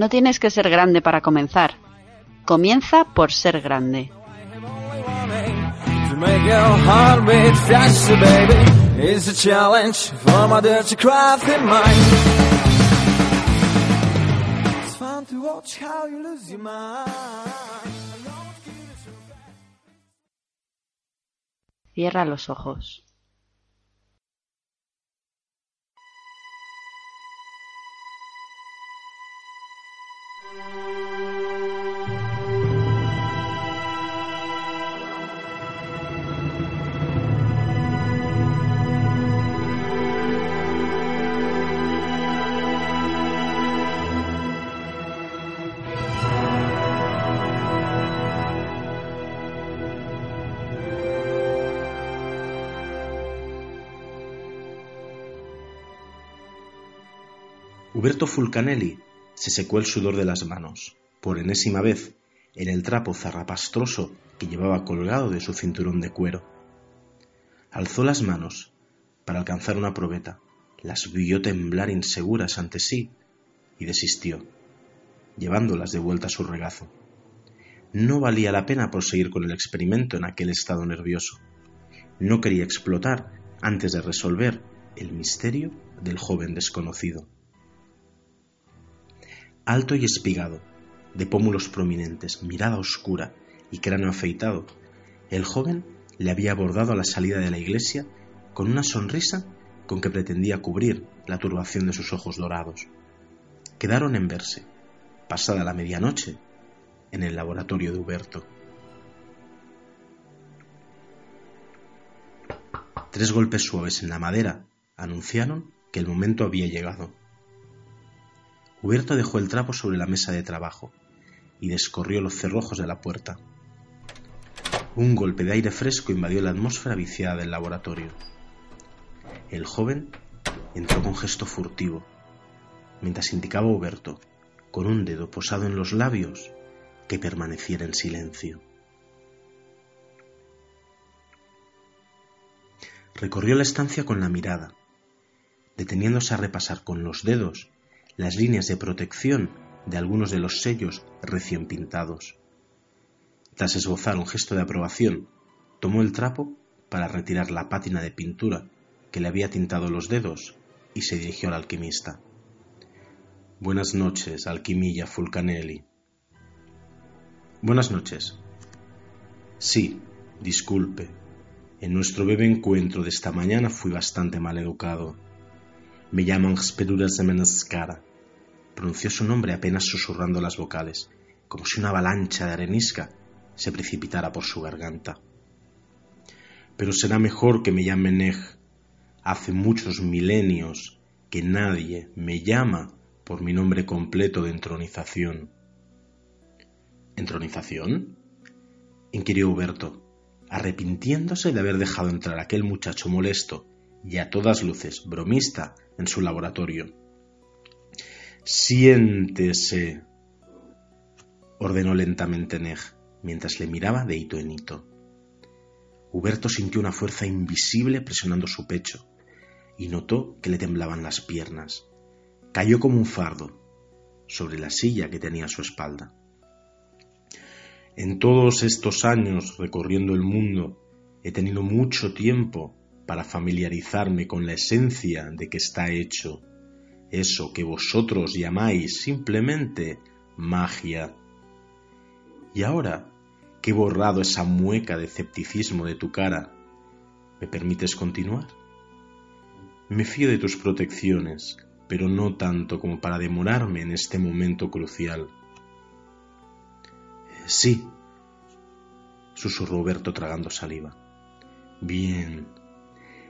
No tienes que ser grande para comenzar. Comienza por ser grande. To make your Huberto Fulcanelli se secó el sudor de las manos, por enésima vez, en el trapo zarrapastroso que llevaba colgado de su cinturón de cuero. Alzó las manos para alcanzar una probeta, las vio temblar inseguras ante sí y desistió, llevándolas de vuelta a su regazo. No valía la pena proseguir con el experimento en aquel estado nervioso. No quería explotar antes de resolver el misterio del joven desconocido alto y espigado, de pómulos prominentes, mirada oscura y cráneo afeitado, el joven le había abordado a la salida de la iglesia con una sonrisa con que pretendía cubrir la turbación de sus ojos dorados. Quedaron en verse, pasada la medianoche, en el laboratorio de Huberto. Tres golpes suaves en la madera anunciaron que el momento había llegado. Huberto dejó el trapo sobre la mesa de trabajo y descorrió los cerrojos de la puerta. Un golpe de aire fresco invadió la atmósfera viciada del laboratorio. El joven entró con gesto furtivo, mientras indicaba a Huberto, con un dedo posado en los labios, que permaneciera en silencio. Recorrió la estancia con la mirada, deteniéndose a repasar con los dedos las líneas de protección de algunos de los sellos recién pintados. Tras esbozar un gesto de aprobación, tomó el trapo para retirar la pátina de pintura que le había tintado los dedos y se dirigió al alquimista. Buenas noches, alquimilla Fulcanelli. Buenas noches. Sí, disculpe. En nuestro breve encuentro de esta mañana fui bastante mal educado. Me llaman Speduras de Menascara pronunció su nombre apenas susurrando las vocales, como si una avalancha de arenisca se precipitara por su garganta. Pero será mejor que me llame Neg. Hace muchos milenios que nadie me llama por mi nombre completo de entronización. ¿Entronización? inquirió Huberto, arrepintiéndose de haber dejado entrar a aquel muchacho molesto y a todas luces bromista en su laboratorio. Siéntese, ordenó lentamente Neg, mientras le miraba de hito en hito. Huberto sintió una fuerza invisible presionando su pecho y notó que le temblaban las piernas. Cayó como un fardo sobre la silla que tenía a su espalda. En todos estos años recorriendo el mundo he tenido mucho tiempo para familiarizarme con la esencia de que está hecho eso que vosotros llamáis simplemente magia. Y ahora que he borrado esa mueca de escepticismo de tu cara, ¿me permites continuar? Me fío de tus protecciones, pero no tanto como para demorarme en este momento crucial. Sí, susurró Roberto tragando saliva. Bien,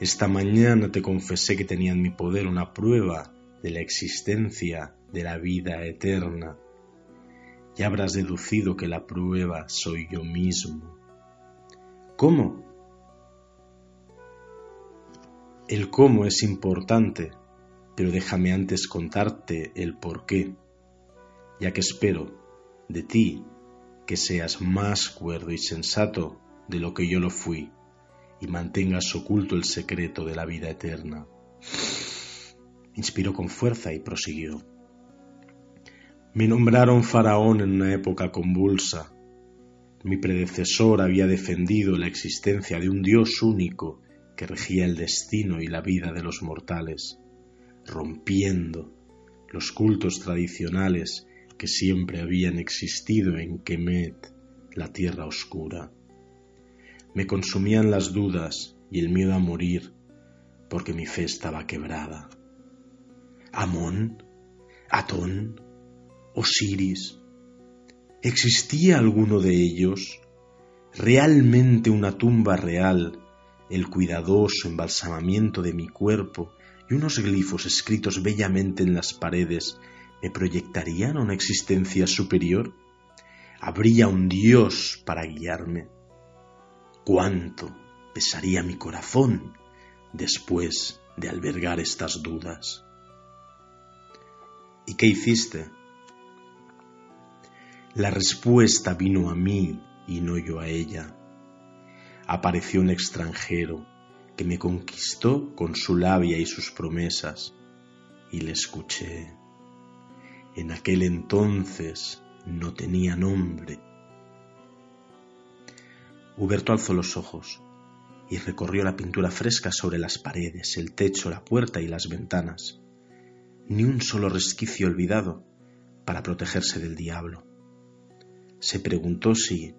esta mañana te confesé que tenía en mi poder una prueba de la existencia de la vida eterna, ya habrás deducido que la prueba soy yo mismo. ¿Cómo? El cómo es importante, pero déjame antes contarte el por qué, ya que espero de ti que seas más cuerdo y sensato de lo que yo lo fui y mantengas oculto el secreto de la vida eterna. Inspiró con fuerza y prosiguió. Me nombraron faraón en una época convulsa. Mi predecesor había defendido la existencia de un Dios único que regía el destino y la vida de los mortales, rompiendo los cultos tradicionales que siempre habían existido en Kemet, la tierra oscura. Me consumían las dudas y el miedo a morir, porque mi fe estaba quebrada. Amón, Atón, Osiris, ¿existía alguno de ellos? ¿Realmente una tumba real, el cuidadoso embalsamamiento de mi cuerpo y unos glifos escritos bellamente en las paredes me proyectarían a una existencia superior? ¿Habría un Dios para guiarme? ¿Cuánto pesaría mi corazón después de albergar estas dudas? ¿Y qué hiciste? La respuesta vino a mí y no yo a ella. Apareció un extranjero que me conquistó con su labia y sus promesas, y le escuché. En aquel entonces no tenía nombre. Huberto alzó los ojos y recorrió la pintura fresca sobre las paredes, el techo, la puerta y las ventanas. Ni un solo resquicio olvidado para protegerse del diablo. Se preguntó si,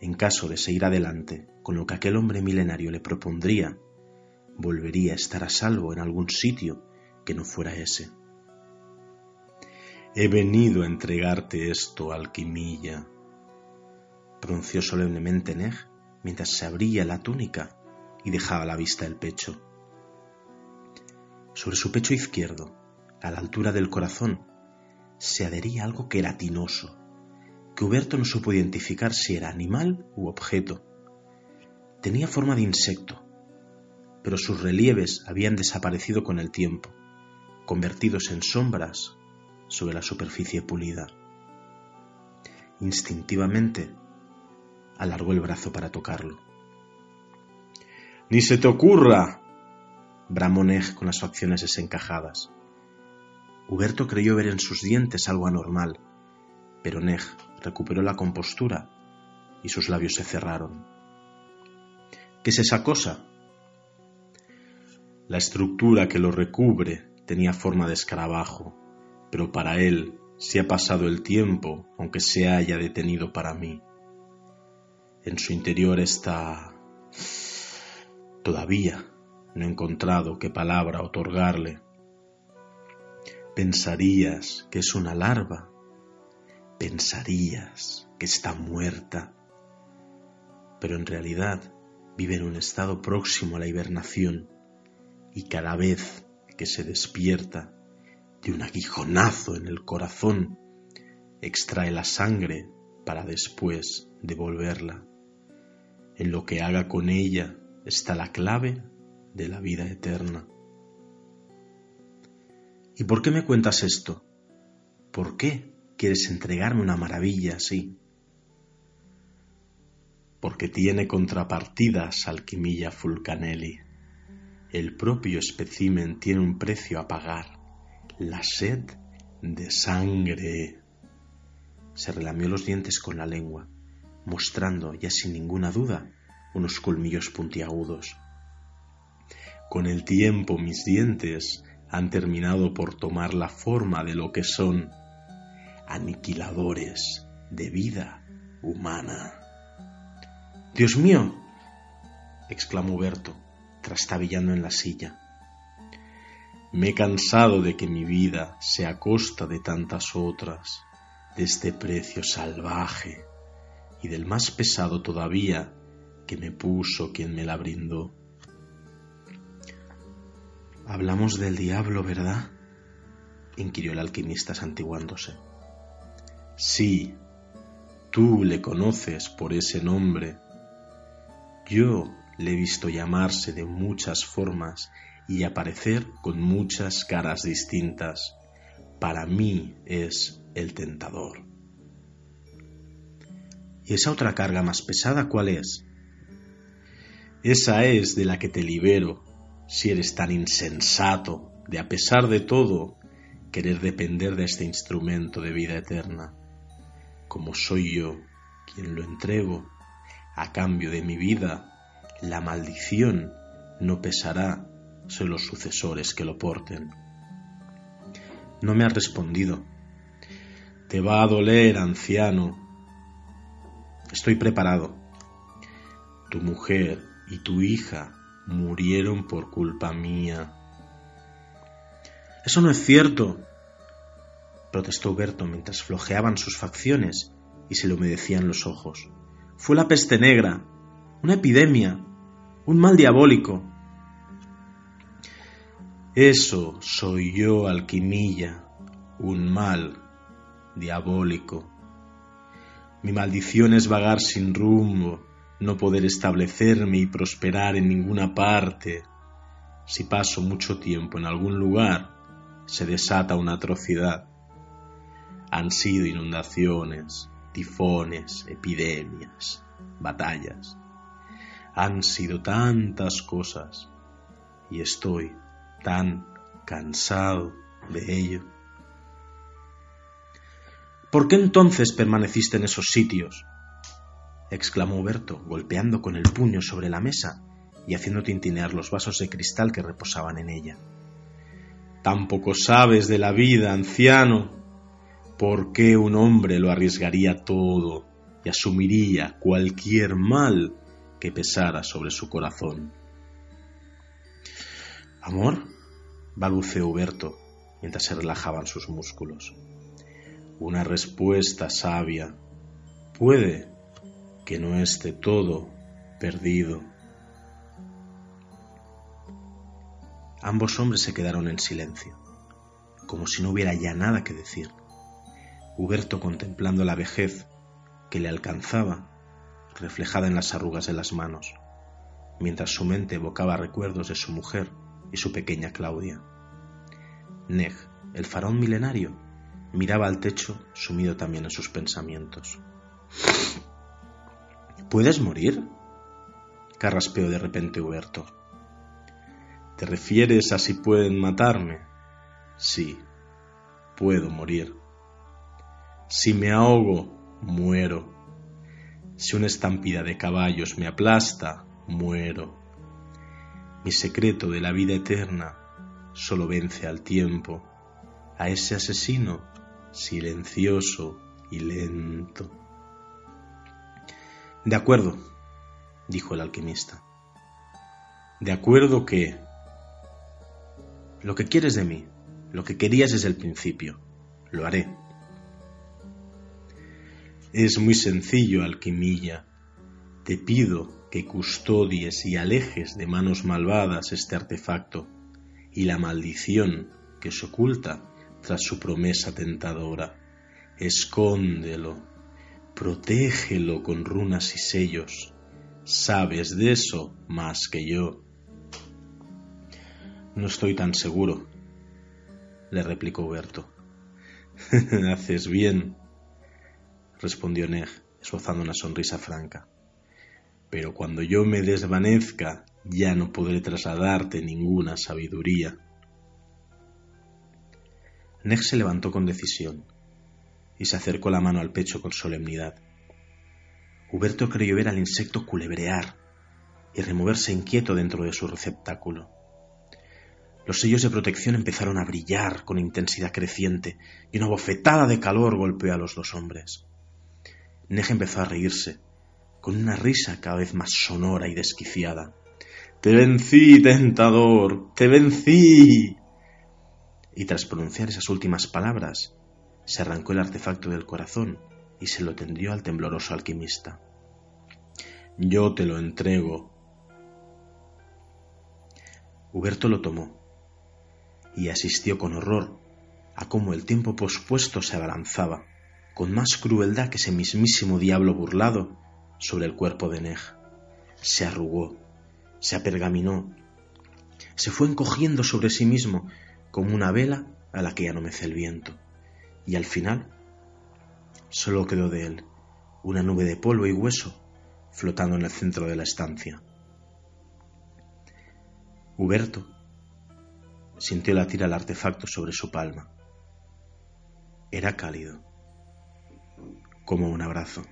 en caso de seguir adelante con lo que aquel hombre milenario le propondría, volvería a estar a salvo en algún sitio que no fuera ese. He venido a entregarte esto, alquimilla, pronunció solemnemente Neg mientras se abría la túnica y dejaba a la vista el pecho. Sobre su pecho izquierdo, a la altura del corazón, se adhería algo queratinoso, que Huberto no supo identificar si era animal u objeto. Tenía forma de insecto, pero sus relieves habían desaparecido con el tiempo, convertidos en sombras sobre la superficie pulida. Instintivamente alargó el brazo para tocarlo. ¡Ni se te ocurra! bramó con las facciones desencajadas. Huberto creyó ver en sus dientes algo anormal, pero Neg recuperó la compostura y sus labios se cerraron. ¿Qué es esa cosa? La estructura que lo recubre tenía forma de escarabajo, pero para él se ha pasado el tiempo, aunque se haya detenido para mí. En su interior está... Todavía no he encontrado qué palabra otorgarle. Pensarías que es una larva. Pensarías que está muerta. Pero en realidad vive en un estado próximo a la hibernación y cada vez que se despierta de un aguijonazo en el corazón, extrae la sangre para después devolverla. En lo que haga con ella está la clave de la vida eterna. ¿Y por qué me cuentas esto? ¿Por qué quieres entregarme una maravilla así? Porque tiene contrapartidas, alquimilla Fulcanelli. El propio espécimen tiene un precio a pagar la sed de sangre. Se relamió los dientes con la lengua, mostrando ya sin ninguna duda unos colmillos puntiagudos. Con el tiempo mis dientes han terminado por tomar la forma de lo que son aniquiladores de vida humana. Dios mío, exclamó Berto, trastabillando en la silla. Me he cansado de que mi vida sea costa de tantas otras, de este precio salvaje y del más pesado todavía que me puso quien me la brindó. Hablamos del diablo, ¿verdad? inquirió el alquimista santiguándose. Sí, tú le conoces por ese nombre. Yo le he visto llamarse de muchas formas y aparecer con muchas caras distintas. Para mí es el tentador. ¿Y esa otra carga más pesada cuál es? Esa es de la que te libero si eres tan insensato de a pesar de todo querer depender de este instrumento de vida eterna, como soy yo quien lo entrego, a cambio de mi vida, la maldición no pesará sobre los sucesores que lo porten. No me has respondido. Te va a doler, anciano. Estoy preparado. Tu mujer y tu hija murieron por culpa mía. Eso no es cierto, protestó Huberto mientras flojeaban sus facciones y se le humedecían los ojos. Fue la peste negra, una epidemia, un mal diabólico. Eso soy yo, alquimilla, un mal diabólico. Mi maldición es vagar sin rumbo, no poder establecerme y prosperar en ninguna parte. Si paso mucho tiempo en algún lugar, se desata una atrocidad. Han sido inundaciones, tifones, epidemias, batallas. Han sido tantas cosas y estoy tan cansado de ello. ¿Por qué entonces permaneciste en esos sitios? Exclamó Huberto, golpeando con el puño sobre la mesa y haciendo tintinear los vasos de cristal que reposaban en ella. Tampoco sabes de la vida, anciano. ¿Por qué un hombre lo arriesgaría todo y asumiría cualquier mal que pesara sobre su corazón? ¿Amor? balbuceó Huberto mientras se relajaban sus músculos. Una respuesta sabia. Puede que no esté todo perdido. Ambos hombres se quedaron en silencio, como si no hubiera ya nada que decir. Huberto contemplando la vejez que le alcanzaba, reflejada en las arrugas de las manos, mientras su mente evocaba recuerdos de su mujer y su pequeña Claudia. Neg, el farón milenario, miraba al techo sumido también en sus pensamientos. ¿Puedes morir? carraspeó de repente Huberto. ¿Te refieres a si pueden matarme? Sí, puedo morir. Si me ahogo, muero. Si una estampida de caballos me aplasta, muero. Mi secreto de la vida eterna solo vence al tiempo, a ese asesino silencioso y lento. De acuerdo, dijo el alquimista. De acuerdo que... Lo que quieres de mí, lo que querías desde el principio, lo haré. Es muy sencillo, alquimilla. Te pido que custodies y alejes de manos malvadas este artefacto y la maldición que se oculta tras su promesa tentadora. Escóndelo protégelo con runas y sellos. Sabes de eso más que yo. No estoy tan seguro, le replicó Huberto. Haces bien, respondió Neg, esbozando una sonrisa franca. Pero cuando yo me desvanezca, ya no podré trasladarte ninguna sabiduría. Neg se levantó con decisión y se acercó la mano al pecho con solemnidad. Huberto creyó ver al insecto culebrear y removerse inquieto dentro de su receptáculo. Los sellos de protección empezaron a brillar con intensidad creciente y una bofetada de calor golpeó a los dos hombres. Neje empezó a reírse, con una risa cada vez más sonora y desquiciada. Te vencí, tentador, te vencí. Y tras pronunciar esas últimas palabras, se arrancó el artefacto del corazón y se lo tendió al tembloroso alquimista. Yo te lo entrego. Huberto lo tomó y asistió con horror a cómo el tiempo pospuesto se abalanzaba, con más crueldad que ese mismísimo diablo burlado, sobre el cuerpo de Nej. Se arrugó, se apergaminó, se fue encogiendo sobre sí mismo como una vela a la que ya no mece el viento y al final solo quedó de él una nube de polvo y hueso flotando en el centro de la estancia. Huberto sintió latir al artefacto sobre su palma Era cálido, como un abrazo.